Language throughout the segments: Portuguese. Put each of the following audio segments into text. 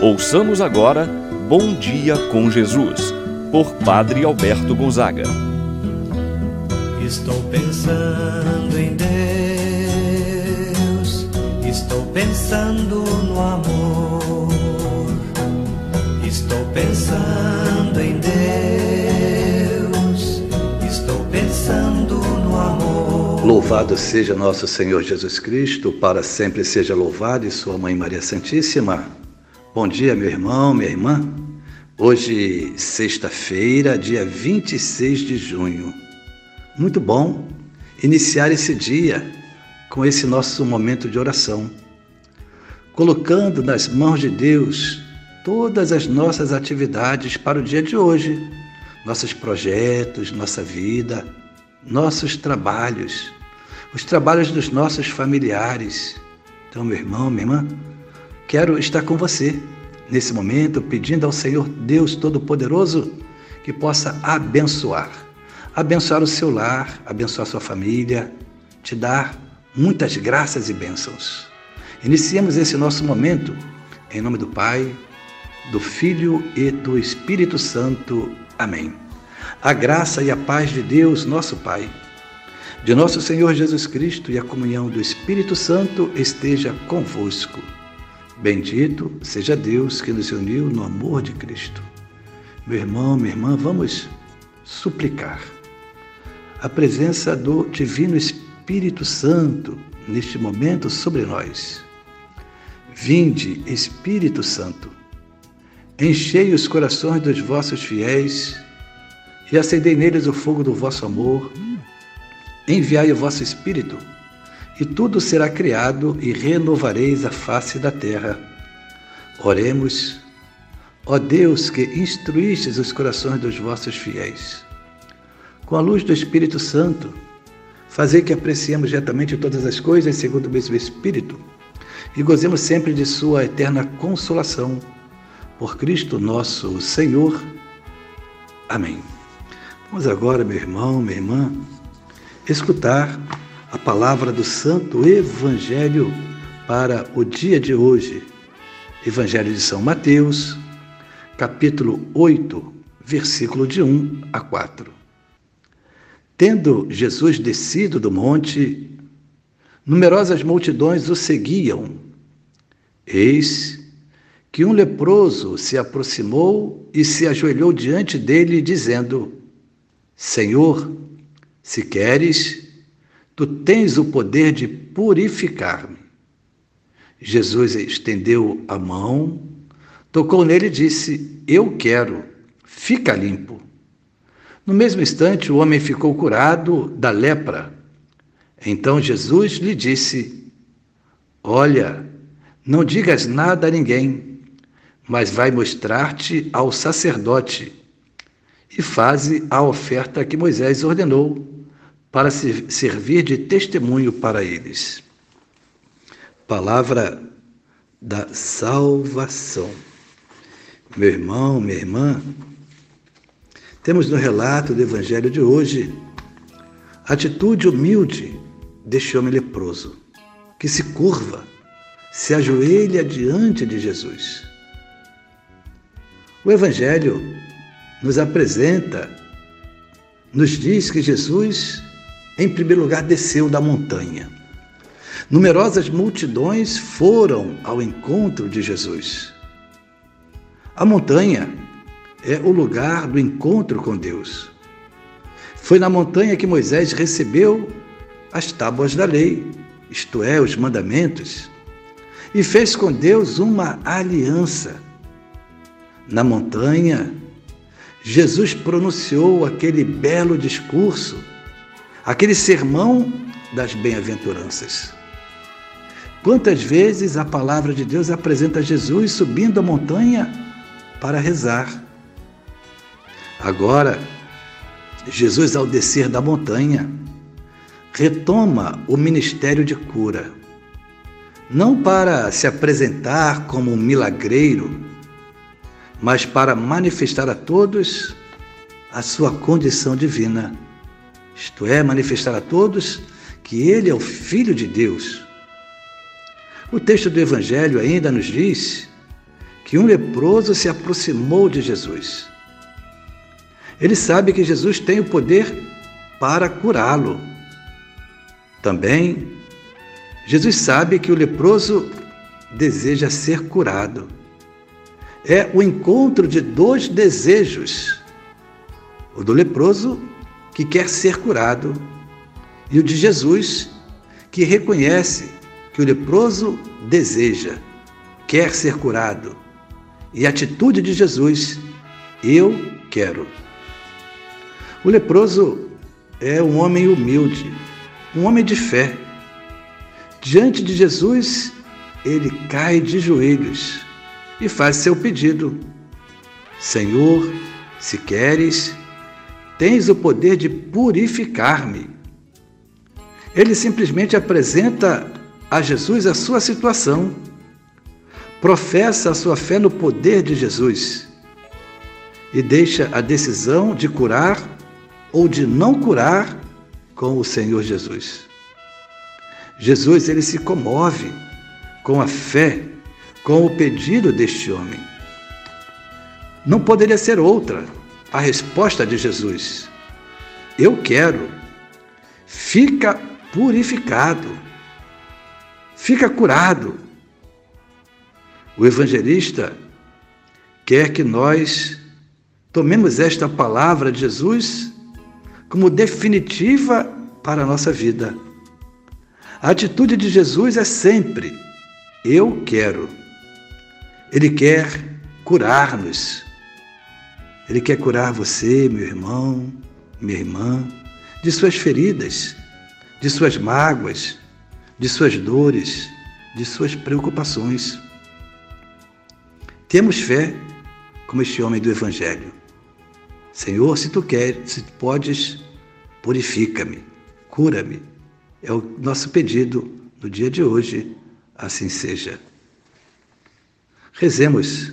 Ouçamos agora Bom Dia com Jesus, por Padre Alberto Gonzaga. Estou pensando em Deus, estou pensando no amor, estou pensando em Deus, estou pensando no amor. Louvado seja nosso Senhor Jesus Cristo, para sempre seja louvado e Sua Mãe Maria Santíssima. Bom dia, meu irmão, minha irmã. Hoje, sexta-feira, dia 26 de junho. Muito bom iniciar esse dia com esse nosso momento de oração, colocando nas mãos de Deus todas as nossas atividades para o dia de hoje, nossos projetos, nossa vida, nossos trabalhos, os trabalhos dos nossos familiares. Então, meu irmão, minha irmã, Quero estar com você nesse momento, pedindo ao Senhor Deus Todo-Poderoso que possa abençoar. Abençoar o seu lar, abençoar sua família, te dar muitas graças e bênçãos. Iniciemos esse nosso momento em nome do Pai, do Filho e do Espírito Santo. Amém. A graça e a paz de Deus, nosso Pai, de nosso Senhor Jesus Cristo e a comunhão do Espírito Santo esteja convosco. Bendito seja Deus que nos uniu no amor de Cristo. Meu irmão, minha irmã, vamos suplicar a presença do Divino Espírito Santo neste momento sobre nós. Vinde, Espírito Santo, enchei os corações dos vossos fiéis e acendei neles o fogo do vosso amor. Enviai o vosso Espírito e tudo será criado e renovareis a face da terra. Oremos, ó Deus que instruístes os corações dos vossos fiéis. Com a luz do Espírito Santo, fazei que apreciemos retamente todas as coisas segundo o mesmo Espírito e gozemos sempre de Sua eterna consolação. Por Cristo nosso Senhor. Amém. Vamos agora, meu irmão, minha irmã, escutar a palavra do Santo Evangelho para o dia de hoje. Evangelho de São Mateus, capítulo 8, versículo de 1 a 4. Tendo Jesus descido do monte, numerosas multidões o seguiam. Eis que um leproso se aproximou e se ajoelhou diante dele, dizendo: Senhor, se queres, Tu tens o poder de purificar-me. Jesus estendeu a mão, tocou nele e disse: Eu quero, fica limpo. No mesmo instante, o homem ficou curado da lepra. Então Jesus lhe disse: Olha, não digas nada a ninguém, mas vai mostrar-te ao sacerdote e faze a oferta que Moisés ordenou para servir de testemunho para eles. Palavra da salvação. Meu irmão, minha irmã, temos no relato do Evangelho de hoje a atitude humilde deste homem leproso, que se curva, se ajoelha diante de Jesus. O Evangelho nos apresenta, nos diz que Jesus em primeiro lugar, desceu da montanha. Numerosas multidões foram ao encontro de Jesus. A montanha é o lugar do encontro com Deus. Foi na montanha que Moisés recebeu as tábuas da lei, isto é, os mandamentos, e fez com Deus uma aliança. Na montanha, Jesus pronunciou aquele belo discurso aquele sermão das bem-aventuranças. Quantas vezes a palavra de Deus apresenta Jesus subindo a montanha para rezar? Agora, Jesus, ao descer da montanha, retoma o ministério de cura, não para se apresentar como um milagreiro, mas para manifestar a todos a sua condição divina isto é, manifestar a todos que ele é o Filho de Deus. O texto do Evangelho ainda nos diz que um leproso se aproximou de Jesus. Ele sabe que Jesus tem o poder para curá-lo. Também, Jesus sabe que o leproso deseja ser curado. É o encontro de dois desejos: o do leproso, que quer ser curado, e o de Jesus, que reconhece que o leproso deseja, quer ser curado. E a atitude de Jesus, eu quero. O leproso é um homem humilde, um homem de fé. Diante de Jesus, ele cai de joelhos e faz seu pedido: Senhor, se queres, tens o poder de purificar-me. Ele simplesmente apresenta a Jesus a sua situação, professa a sua fé no poder de Jesus e deixa a decisão de curar ou de não curar com o Senhor Jesus. Jesus ele se comove com a fé, com o pedido deste homem. Não poderia ser outra a resposta de Jesus. Eu quero. Fica purificado. Fica curado. O evangelista quer que nós tomemos esta palavra de Jesus como definitiva para a nossa vida. A atitude de Jesus é sempre: eu quero. Ele quer curar-nos. Ele quer curar você, meu irmão, minha irmã, de suas feridas, de suas mágoas, de suas dores, de suas preocupações. Temos fé como este homem do Evangelho. Senhor, se tu queres, se tu podes, purifica-me, cura-me. É o nosso pedido no dia de hoje, assim seja. Rezemos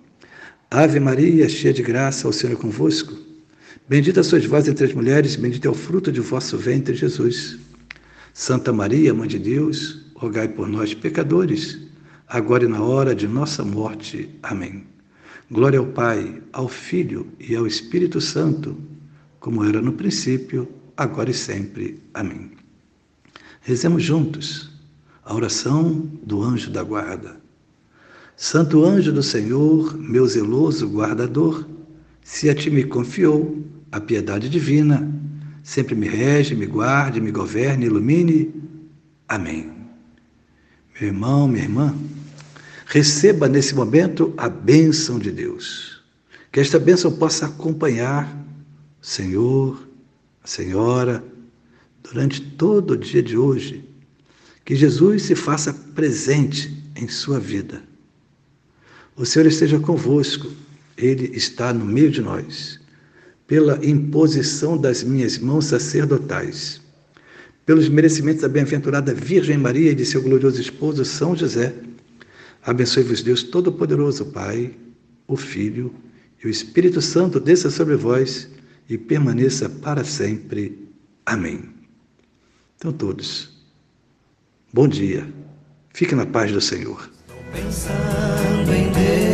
Ave Maria, cheia de graça, o Senhor é convosco. Bendita sois vós entre as mulheres, bendito é o fruto de vosso ventre, Jesus. Santa Maria, Mãe de Deus, rogai por nós, pecadores, agora e na hora de nossa morte. Amém. Glória ao Pai, ao Filho e ao Espírito Santo, como era no princípio, agora e sempre. Amém. Rezemos juntos a oração do anjo da guarda. Santo anjo do Senhor, meu zeloso guardador, se a ti me confiou a piedade divina, sempre me rege, me guarde, me governe, ilumine. Amém. Meu irmão, minha irmã, receba nesse momento a bênção de Deus. Que esta bênção possa acompanhar o Senhor, a Senhora, durante todo o dia de hoje. Que Jesus se faça presente em sua vida. O Senhor esteja convosco, Ele está no meio de nós pela imposição das minhas mãos sacerdotais, pelos merecimentos da bem-aventurada Virgem Maria e de seu glorioso esposo São José. Abençoe-vos Deus Todo-Poderoso, Pai, o Filho e o Espírito Santo, desça sobre vós e permaneça para sempre. Amém. Então, todos, bom dia. Fique na paz do Senhor. Pensando em Deus.